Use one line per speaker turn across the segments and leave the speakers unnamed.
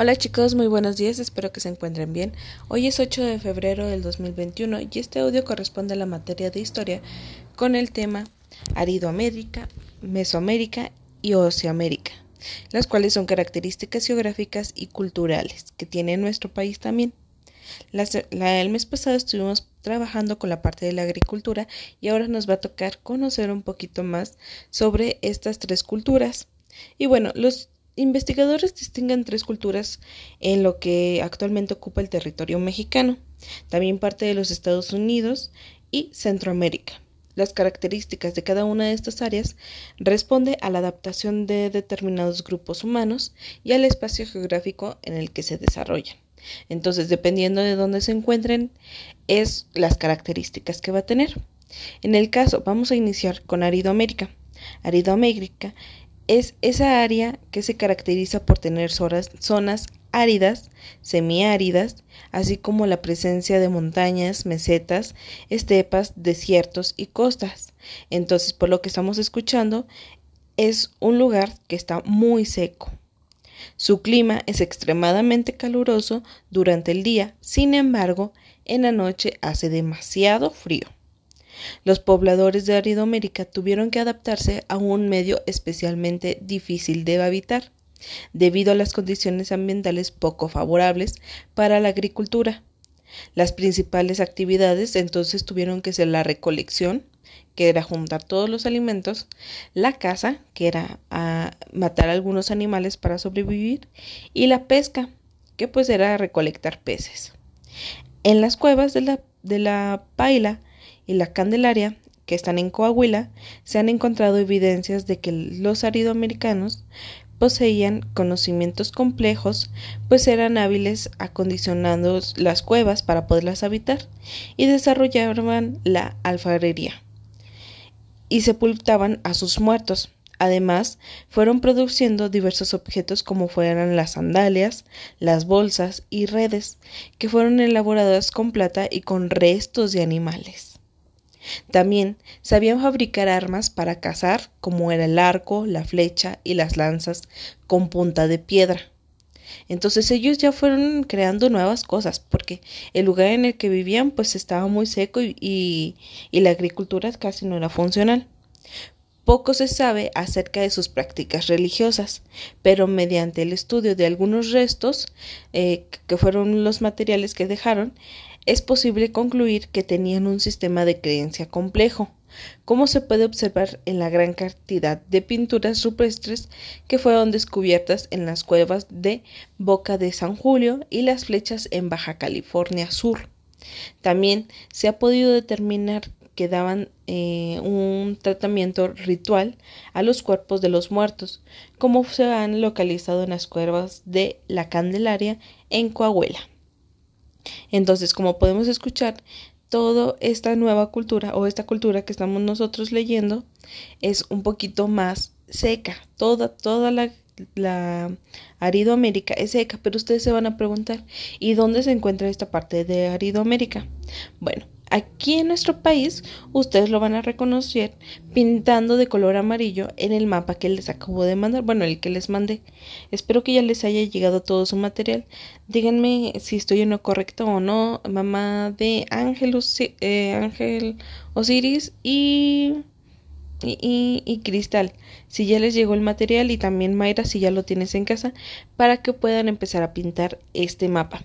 Hola chicos, muy buenos días, espero que se encuentren bien. Hoy es 8 de febrero del 2021 y este audio corresponde a la materia de historia con el tema Aridoamérica, Mesoamérica y Oceamérica, las cuales son características geográficas y culturales que tiene nuestro país también. el mes pasado estuvimos trabajando con la parte de la agricultura y ahora nos va a tocar conocer un poquito más sobre estas tres culturas. Y bueno, los investigadores distinguen tres culturas en lo que actualmente ocupa el territorio mexicano, también parte de los Estados Unidos y Centroamérica. Las características de cada una de estas áreas responde a la adaptación de determinados grupos humanos y al espacio geográfico en el que se desarrollan. Entonces, dependiendo de dónde se encuentren, es las características que va a tener. En el caso, vamos a iniciar con Aridoamérica. Aridoamérica es esa área que se caracteriza por tener zonas áridas, semiáridas, así como la presencia de montañas, mesetas, estepas, desiertos y costas. Entonces, por lo que estamos escuchando, es un lugar que está muy seco. Su clima es extremadamente caluroso durante el día, sin embargo, en la noche hace demasiado frío. Los pobladores de Aridoamérica tuvieron que adaptarse a un medio especialmente difícil de habitar, debido a las condiciones ambientales poco favorables para la agricultura. Las principales actividades entonces tuvieron que ser la recolección, que era juntar todos los alimentos, la caza, que era a matar algunos animales para sobrevivir, y la pesca, que pues era recolectar peces. En las cuevas de la, de la paila y la Candelaria, que están en Coahuila, se han encontrado evidencias de que los aridoamericanos poseían conocimientos complejos, pues eran hábiles acondicionando las cuevas para poderlas habitar y desarrollaban la alfarería y sepultaban a sus muertos. Además, fueron produciendo diversos objetos como fueran las sandalias, las bolsas y redes, que fueron elaboradas con plata y con restos de animales. También sabían fabricar armas para cazar, como era el arco, la flecha y las lanzas con punta de piedra. Entonces ellos ya fueron creando nuevas cosas, porque el lugar en el que vivían pues estaba muy seco y, y, la agricultura casi no era funcional. Poco se sabe acerca de sus prácticas religiosas, pero mediante el estudio de algunos restos, eh, que fueron los materiales que dejaron, es posible concluir que tenían un sistema de creencia complejo, como se puede observar en la gran cantidad de pinturas rupestres que fueron descubiertas en las cuevas de Boca de San Julio y las flechas en Baja California Sur. También se ha podido determinar que daban eh, un tratamiento ritual a los cuerpos de los muertos, como se han localizado en las cuevas de la Candelaria en Coahuila. Entonces, como podemos escuchar, toda esta nueva cultura o esta cultura que estamos nosotros leyendo es un poquito más seca. Toda, toda la, la Aridoamérica es seca, pero ustedes se van a preguntar, ¿y dónde se encuentra esta parte de Aridoamérica? Bueno, Aquí en nuestro país ustedes lo van a reconocer pintando de color amarillo en el mapa que les acabo de mandar, bueno, el que les mandé. Espero que ya les haya llegado todo su material. Díganme si estoy en lo correcto o no, mamá de Ángel, eh, Ángel Osiris y Cristal, si ya les llegó el material y también Mayra, si ya lo tienes en casa, para que puedan empezar a pintar este mapa.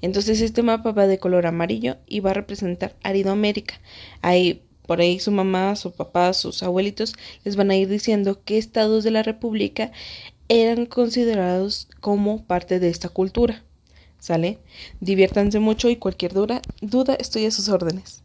Entonces este mapa va de color amarillo y va a representar Aridoamérica. Ahí por ahí su mamá, su papá, sus abuelitos les van a ir diciendo qué estados de la República eran considerados como parte de esta cultura. ¿Sale? Diviértanse mucho y cualquier duda, duda estoy a sus órdenes.